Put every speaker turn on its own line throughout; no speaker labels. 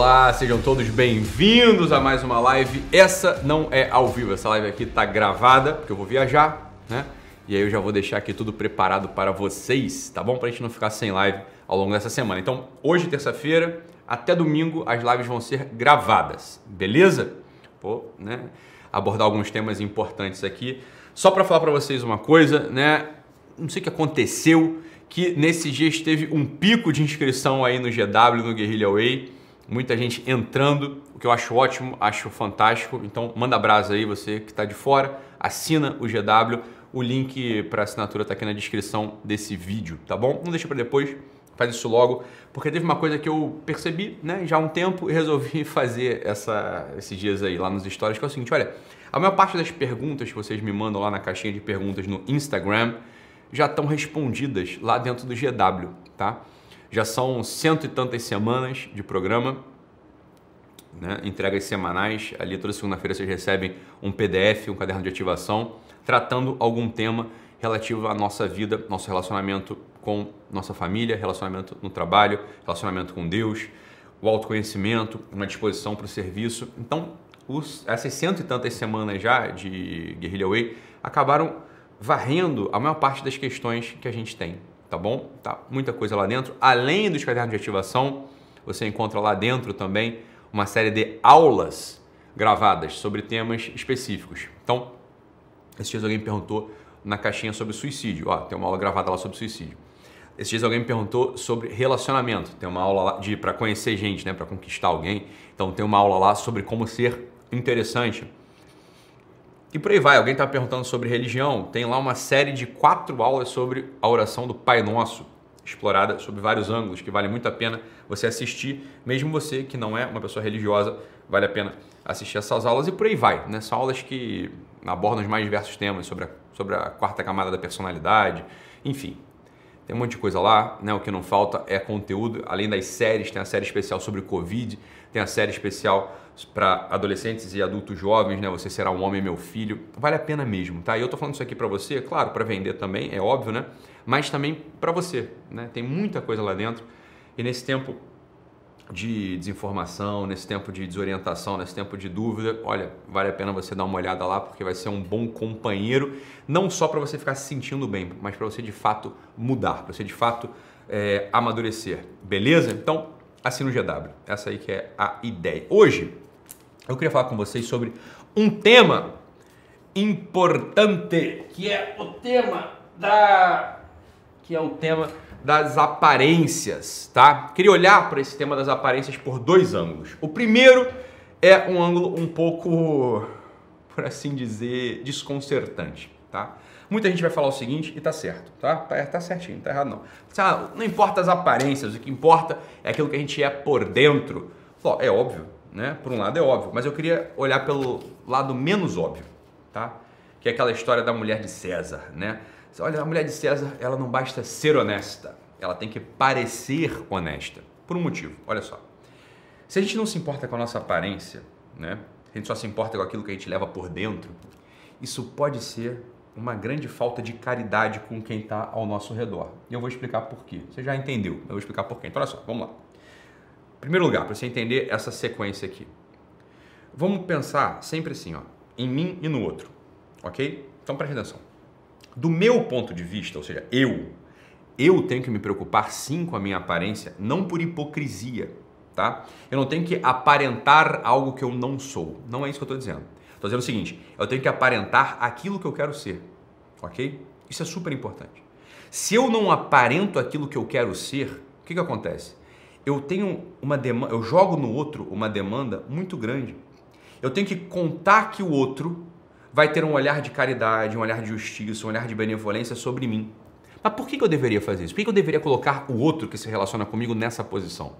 Olá, sejam todos bem-vindos a mais uma live. Essa não é ao vivo, essa live aqui tá gravada, porque eu vou viajar, né? E aí eu já vou deixar aqui tudo preparado para vocês, tá bom? Pra gente não ficar sem live ao longo dessa semana. Então, hoje, terça-feira, até domingo, as lives vão ser gravadas, beleza? Pô, né? Abordar alguns temas importantes aqui. Só para falar para vocês uma coisa, né? Não sei o que aconteceu, que nesses dias teve um pico de inscrição aí no GW, no Guerrilla Way. Muita gente entrando, o que eu acho ótimo, acho fantástico. Então, manda brasa aí, você que está de fora, assina o GW. O link para assinatura está aqui na descrição desse vídeo, tá bom? Não deixa para depois, faz isso logo, porque teve uma coisa que eu percebi né, já há um tempo e resolvi fazer essa, esses dias aí lá nos stories, que é o seguinte, olha, a maior parte das perguntas que vocês me mandam lá na caixinha de perguntas no Instagram, já estão respondidas lá dentro do GW, tá? Já são cento e tantas semanas de programa, né? entregas semanais. Ali toda segunda-feira vocês recebem um PDF, um caderno de ativação, tratando algum tema relativo à nossa vida, nosso relacionamento com nossa família, relacionamento no trabalho, relacionamento com Deus, o autoconhecimento, uma disposição para o serviço. Então, os, essas cento e tantas semanas já de Guerrilla Way acabaram varrendo a maior parte das questões que a gente tem, tá bom? Tá muita coisa lá dentro. Além dos cadernos de ativação, você encontra lá dentro também uma série de aulas gravadas sobre temas específicos. Então, esses dias alguém me perguntou na caixinha sobre suicídio. Ó, tem uma aula gravada lá sobre suicídio. Esses dias alguém me perguntou sobre relacionamento. Tem uma aula lá de para conhecer gente, né, para conquistar alguém. Então tem uma aula lá sobre como ser interessante. E por aí vai, alguém está perguntando sobre religião. Tem lá uma série de quatro aulas sobre a oração do Pai Nosso, explorada sob vários ângulos, que vale muito a pena você assistir, mesmo você que não é uma pessoa religiosa, vale a pena assistir essas aulas e por aí vai. Né? São aulas que abordam os mais diversos temas sobre a, sobre a quarta camada da personalidade, enfim. Tem um monte de coisa lá, né? O que não falta é conteúdo. Além das séries, tem a série especial sobre Covid, tem a série especial para adolescentes e adultos jovens, né? Você será um homem, meu filho. Vale a pena mesmo, tá? E eu tô falando isso aqui para você, claro, para vender também, é óbvio, né? Mas também para você, né? Tem muita coisa lá dentro. E nesse tempo de desinformação, nesse tempo de desorientação, nesse tempo de dúvida, olha, vale a pena você dar uma olhada lá porque vai ser um bom companheiro, não só para você ficar se sentindo bem, mas para você de fato mudar, para você de fato é, amadurecer, beleza? Então, assina o GW, essa aí que é a ideia. Hoje eu queria falar com vocês sobre um tema importante, que é o tema da que é o tema das aparências, tá? Queria olhar para esse tema das aparências por dois ângulos. O primeiro é um ângulo um pouco, por assim dizer, desconcertante, tá? Muita gente vai falar o seguinte e tá certo, tá? Tá, tá certinho, tá errado não. Ah, não importa as aparências, o que importa é aquilo que a gente é por dentro. é óbvio, né? Por um lado é óbvio, mas eu queria olhar pelo lado menos óbvio, tá? Que é aquela história da mulher de César, né? Olha, a mulher de César, ela não basta ser honesta, ela tem que parecer honesta. Por um motivo, olha só. Se a gente não se importa com a nossa aparência, né? A gente só se importa com aquilo que a gente leva por dentro, isso pode ser uma grande falta de caridade com quem está ao nosso redor. E eu vou explicar por quê. Você já entendeu, eu vou explicar por quê. Então, olha só, vamos lá. Em primeiro lugar, para você entender essa sequência aqui. Vamos pensar sempre assim, ó, em mim e no outro, ok? Então preste atenção. Do meu ponto de vista, ou seja, eu, eu tenho que me preocupar sim com a minha aparência, não por hipocrisia, tá? Eu não tenho que aparentar algo que eu não sou. Não é isso que eu estou dizendo. Estou dizendo o seguinte: eu tenho que aparentar aquilo que eu quero ser, ok? Isso é super importante. Se eu não aparento aquilo que eu quero ser, o que, que acontece? eu tenho uma demanda, eu jogo no outro uma demanda muito grande. Eu tenho que contar que o outro vai ter um olhar de caridade, um olhar de justiça, um olhar de benevolência sobre mim. Mas por que eu deveria fazer isso? Por que eu deveria colocar o outro que se relaciona comigo nessa posição?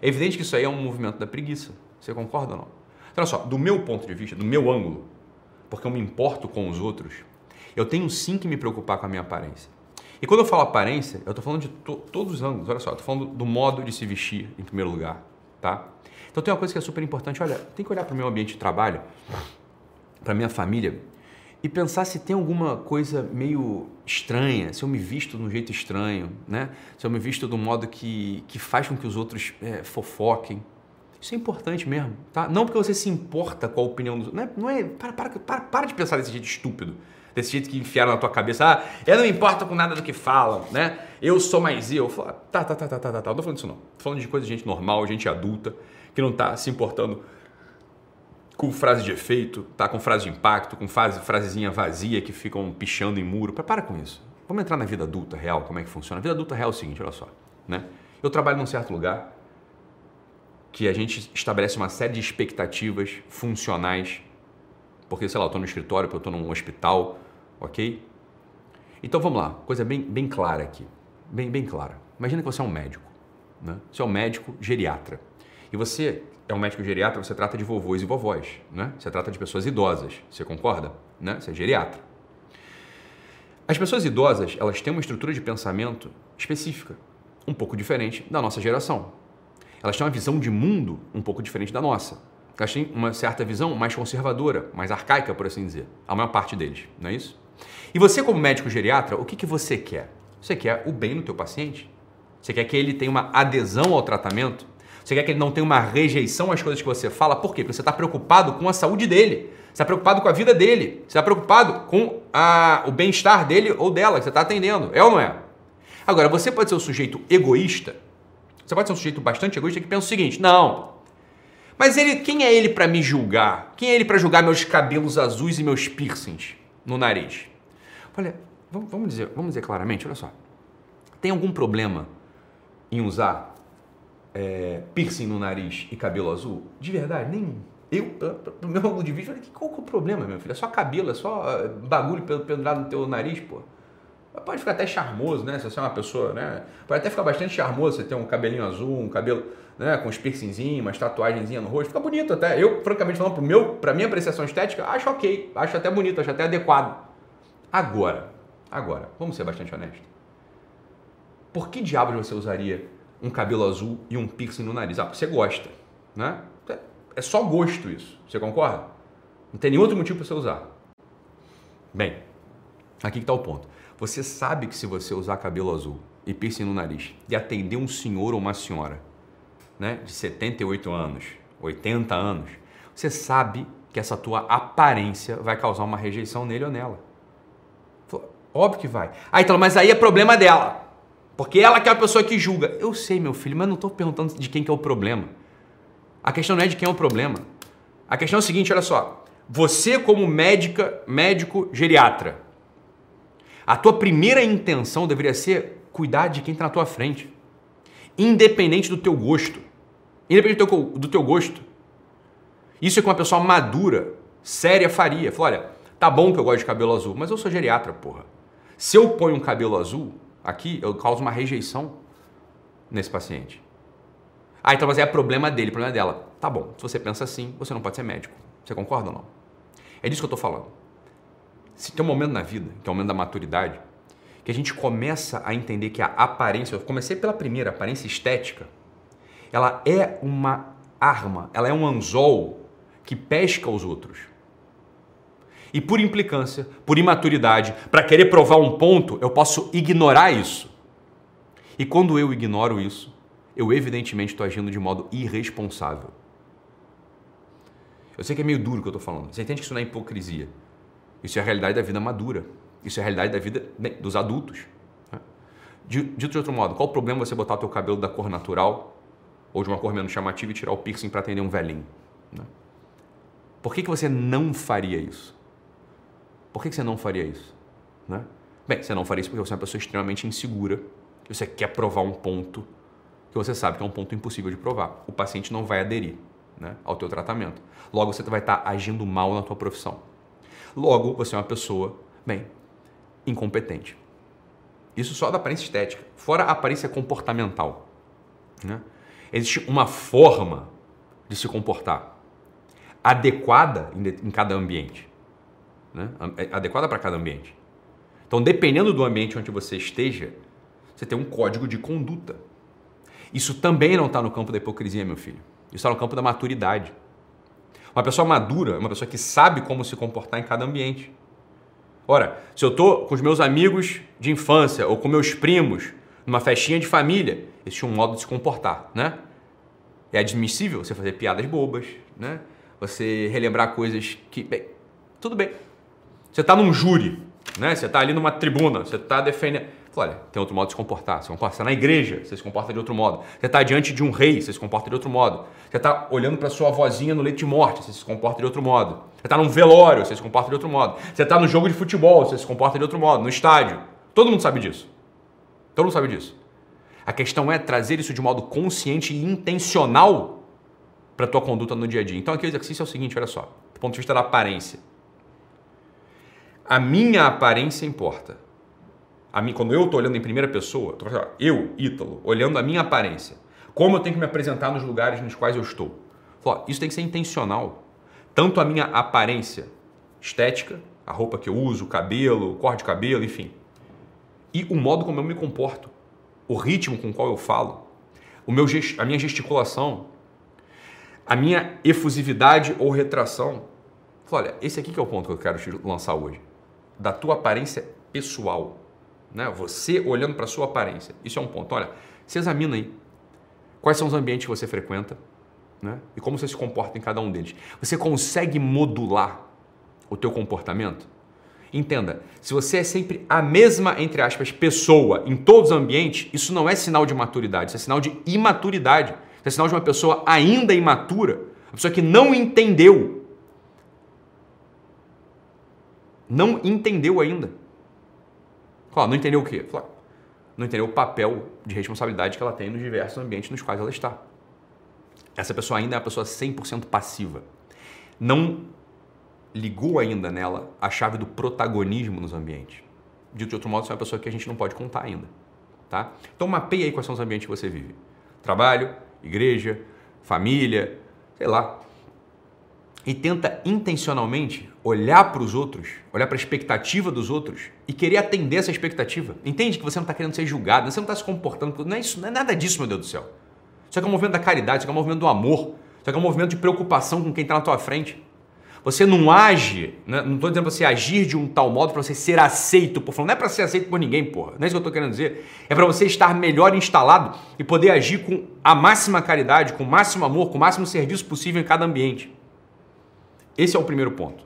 É evidente que isso aí é um movimento da preguiça. Você concorda ou não? Então, olha só, do meu ponto de vista, do meu ângulo, porque eu me importo com os outros, eu tenho sim que me preocupar com a minha aparência. E quando eu falo aparência, eu estou falando de to todos os ângulos. Olha só, eu estou falando do modo de se vestir, em primeiro lugar, tá? Então tem uma coisa que é super importante. Olha, tem que olhar para o meu ambiente de trabalho, para minha família, e pensar se tem alguma coisa meio estranha, se eu me visto de um jeito estranho, né? Se eu me visto um modo que, que faz com que os outros é, fofoquem. Isso é importante mesmo, tá? Não porque você se importa com a opinião dos não é, não é para, para, para, para de pensar desse jeito estúpido. Desse jeito que enfiaram na tua cabeça, ah, eu não me importo com nada do que falam, né? Eu sou mais eu. Falo, tá, tá, tá, tá, tá, tá, tá. Não tô falando disso não. Tô falando de coisa de gente normal, gente adulta, que não tá se importando com frase de efeito, tá com frase de impacto, com frase, frasezinha vazia que ficam pichando em muro. Para, para com isso. Vamos entrar na vida adulta real, como é que funciona. A vida adulta real é o seguinte, olha só, né? Eu trabalho num certo lugar que a gente estabelece uma série de expectativas funcionais, porque, sei lá, eu estou no escritório, eu estou num hospital, ok? Então vamos lá, coisa bem, bem clara aqui, bem, bem clara. Imagina que você é um médico, né? Você é um médico geriatra. E você é um médico geriatra, você trata de vovôs e vovós, né? Você trata de pessoas idosas, você concorda? Né? Você é geriatra. As pessoas idosas, elas têm uma estrutura de pensamento específica, um pouco diferente da nossa geração. Elas têm uma visão de mundo um pouco diferente da nossa. Elas têm uma certa visão mais conservadora, mais arcaica, por assim dizer. A maior parte deles, não é isso? E você, como médico geriatra, o que, que você quer? Você quer o bem no teu paciente? Você quer que ele tenha uma adesão ao tratamento? Você quer que ele não tenha uma rejeição às coisas que você fala? Por quê? Porque você está preocupado com a saúde dele. Você está preocupado com a vida dele. Você está preocupado com a, o bem-estar dele ou dela que você está atendendo. É ou não é? Agora, você pode ser um sujeito egoísta. Você pode ser um sujeito bastante egoísta que pensa o seguinte: não. Mas ele, quem é ele para me julgar? Quem é ele para julgar meus cabelos azuis e meus piercings no nariz? Olha, vamos dizer, vamos dizer claramente, olha só. Tem algum problema em usar é, piercing no nariz e cabelo azul? De verdade, nenhum. Eu, pro meu ângulo de vídeo, falei, qual que é o problema, meu filho? É só cabelo, é só é, bagulho pendurado no teu nariz, pô. Pode ficar até charmoso, né? Se você é uma pessoa, né? Pode até ficar bastante charmoso você ter um cabelinho azul, um cabelo, né? Com uns piercingzinhos, umas tatuagenzinhas no rosto. Fica bonito até. Eu, francamente falando, pro meu, pra minha apreciação estética, acho ok. Acho até bonito, acho até adequado. Agora, agora, vamos ser bastante honestos. Por que diabos você usaria um cabelo azul e um piercing no nariz? Ah, porque você gosta, né? É só gosto isso. Você concorda? Não tem nenhum outro motivo para você usar. Bem, aqui está o ponto. Você sabe que se você usar cabelo azul e piercing no nariz e atender um senhor ou uma senhora né, de 78 anos, 80 anos, você sabe que essa tua aparência vai causar uma rejeição nele ou nela. Óbvio que vai. Ah, então, mas aí é problema dela. Porque ela que é a pessoa que julga. Eu sei, meu filho, mas não estou perguntando de quem que é o problema. A questão não é de quem é o problema. A questão é o seguinte, olha só. Você como médica, médico geriatra, a tua primeira intenção deveria ser cuidar de quem está na tua frente. Independente do teu gosto. Independente do teu, do teu gosto. Isso é que uma pessoa madura, séria, faria. Fala, olha, tá bom que eu gosto de cabelo azul, mas eu sou geriatra, porra. Se eu ponho um cabelo azul aqui, eu causo uma rejeição nesse paciente. Ah, então mas é problema dele, problema dela. Tá bom, se você pensa assim, você não pode ser médico. Você concorda ou não? É disso que eu estou falando. Se tem um momento na vida, que é o momento da maturidade, que a gente começa a entender que a aparência, eu comecei pela primeira, a aparência estética, ela é uma arma, ela é um anzol que pesca os outros. E por implicância, por imaturidade, para querer provar um ponto, eu posso ignorar isso. E quando eu ignoro isso, eu evidentemente estou agindo de modo irresponsável. Eu sei que é meio duro o que eu estou falando. Você entende que isso não é hipocrisia. Isso é a realidade da vida madura. Isso é a realidade da vida bem, dos adultos. Né? Dito de outro modo, qual o problema você botar o teu cabelo da cor natural ou de uma cor menos chamativa e tirar o piercing para atender um velhinho? Né? Por que, que você não faria isso? Por que, você não faria isso? Né? Bem, você não faria isso porque você é uma pessoa extremamente insegura. Você quer provar um ponto que você sabe que é um ponto impossível de provar. O paciente não vai aderir né, ao teu tratamento. Logo, você vai estar agindo mal na tua profissão. Logo, você é uma pessoa, bem, incompetente. Isso só da aparência estética. Fora a aparência comportamental. Né? Existe uma forma de se comportar adequada em cada ambiente. Né? É adequada para cada ambiente. Então, dependendo do ambiente onde você esteja, você tem um código de conduta. Isso também não está no campo da hipocrisia, meu filho. Isso está no campo da maturidade. Uma pessoa madura é uma pessoa que sabe como se comportar em cada ambiente. Ora, se eu estou com os meus amigos de infância ou com meus primos numa festinha de família, existe um modo de se comportar, né? É admissível você fazer piadas bobas, né? Você relembrar coisas que, bem, tudo bem. Você está num júri, né? Você está ali numa tribuna, você está defendendo. Olha, tem outro modo de se comportar. Você comporta. Você está na igreja, você se comporta de outro modo. Você está diante de um rei, você se comporta de outro modo. Você está olhando para sua vozinha no leito de morte, você se comporta de outro modo. Você está num velório, você se comporta de outro modo. Você está no jogo de futebol, você se comporta de outro modo. No estádio. Todo mundo sabe disso. Todo mundo sabe disso. A questão é trazer isso de modo consciente e intencional para a tua conduta no dia a dia. Então aqui o exercício é o seguinte, olha só, do ponto de vista da aparência. A minha aparência importa. A mim, quando eu estou olhando em primeira pessoa, eu, Ítalo, olhando a minha aparência, como eu tenho que me apresentar nos lugares nos quais eu estou. Isso tem que ser intencional. Tanto a minha aparência estética, a roupa que eu uso, o cabelo, o corte de cabelo, enfim, e o modo como eu me comporto, o ritmo com o qual eu falo, o meu a minha gesticulação, a minha efusividade ou retração. Olha, esse aqui que é o ponto que eu quero te lançar hoje. Da tua aparência pessoal. Né? Você olhando para sua aparência. Isso é um ponto. Olha, se examina aí. Quais são os ambientes que você frequenta né? e como você se comporta em cada um deles. Você consegue modular o teu comportamento? Entenda, se você é sempre a mesma, entre aspas, pessoa em todos os ambientes, isso não é sinal de maturidade, isso é sinal de imaturidade. Isso é sinal de uma pessoa ainda imatura, uma pessoa que não entendeu. Não entendeu ainda. Claro, não entendeu o quê? Claro, não entendeu o papel de responsabilidade que ela tem nos diversos ambientes nos quais ela está. Essa pessoa ainda é uma pessoa 100% passiva. Não ligou ainda nela a chave do protagonismo nos ambientes. Dito de outro modo, você é uma pessoa que a gente não pode contar ainda. Tá? Então mapeia aí quais são os ambientes que você vive. Trabalho, igreja, família, sei lá. E tenta intencionalmente olhar para os outros, olhar para a expectativa dos outros e querer atender essa expectativa. Entende que você não está querendo ser julgado, você não está se comportando. Não é, isso, não é nada disso, meu Deus do céu. Isso aqui é um movimento da caridade, isso aqui é um movimento do amor, isso aqui é um movimento de preocupação com quem está na tua frente. Você não age, né? não estou dizendo você agir de um tal modo para você ser aceito por não é para ser aceito por ninguém, porra. Não é isso que eu estou querendo dizer. É para você estar melhor instalado e poder agir com a máxima caridade, com o máximo amor, com o máximo serviço possível em cada ambiente. Esse é o primeiro ponto.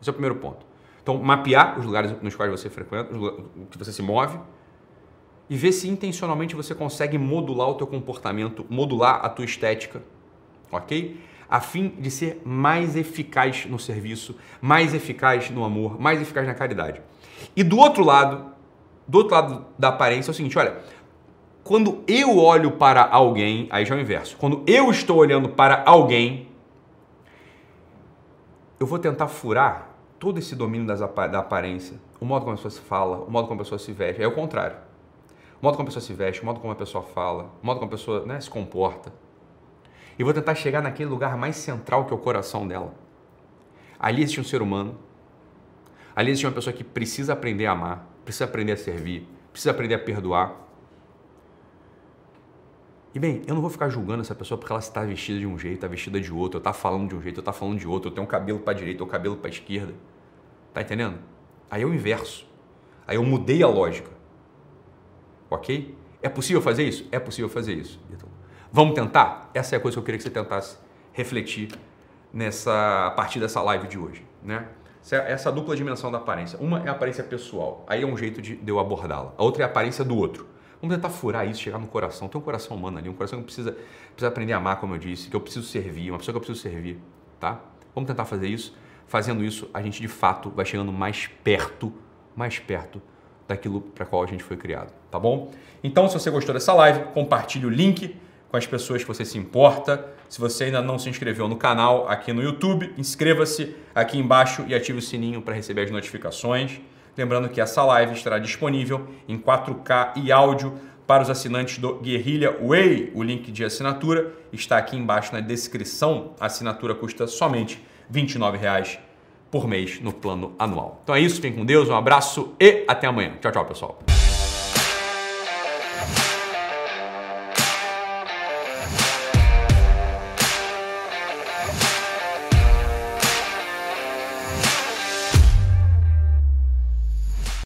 Esse é o primeiro ponto. Então, mapear os lugares nos quais você frequenta, que você se move, e ver se intencionalmente você consegue modular o teu comportamento, modular a tua estética, ok? a fim de ser mais eficaz no serviço, mais eficaz no amor, mais eficaz na caridade. E do outro lado, do outro lado da aparência é o seguinte, olha, quando eu olho para alguém, aí já é o inverso. Quando eu estou olhando para alguém, eu vou tentar furar todo esse domínio das, da aparência, o modo como a pessoa se fala, o modo como a pessoa se veste. É o contrário. O modo como a pessoa se veste, o modo como a pessoa fala, o modo como a pessoa né, se comporta e vou tentar chegar naquele lugar mais central que é o coração dela. Ali existe um ser humano. Ali existe uma pessoa que precisa aprender a amar, precisa aprender a servir, precisa aprender a perdoar. E bem, eu não vou ficar julgando essa pessoa porque ela está vestida de um jeito, está vestida de outro, está falando de um jeito, está falando de outro, eu tenho um cabelo para direita, ou cabelo para esquerda. Tá entendendo? Aí é o inverso. Aí eu mudei a lógica. Ok? É possível fazer isso? É possível fazer isso. Então, Vamos tentar? Essa é a coisa que eu queria que você tentasse refletir nessa a partir dessa live de hoje, né? Essa dupla dimensão da aparência. Uma é a aparência pessoal, aí é um jeito de, de eu abordá-la. A outra é a aparência do outro. Vamos tentar furar isso, chegar no coração. Tem um coração humano ali, um coração que precisa, precisa aprender a amar, como eu disse, que eu preciso servir, uma pessoa que eu preciso servir, tá? Vamos tentar fazer isso. Fazendo isso, a gente de fato vai chegando mais perto, mais perto daquilo para qual a gente foi criado, tá bom? Então, se você gostou dessa live, compartilhe o link com as pessoas que você se importa. Se você ainda não se inscreveu no canal aqui no YouTube, inscreva-se aqui embaixo e ative o sininho para receber as notificações. Lembrando que essa live estará disponível em 4K e áudio para os assinantes do Guerrilha Way. O link de assinatura está aqui embaixo na descrição. A assinatura custa somente R$ 29,00 por mês no plano anual. Então é isso, fiquem com Deus, um abraço e até amanhã. Tchau, tchau, pessoal.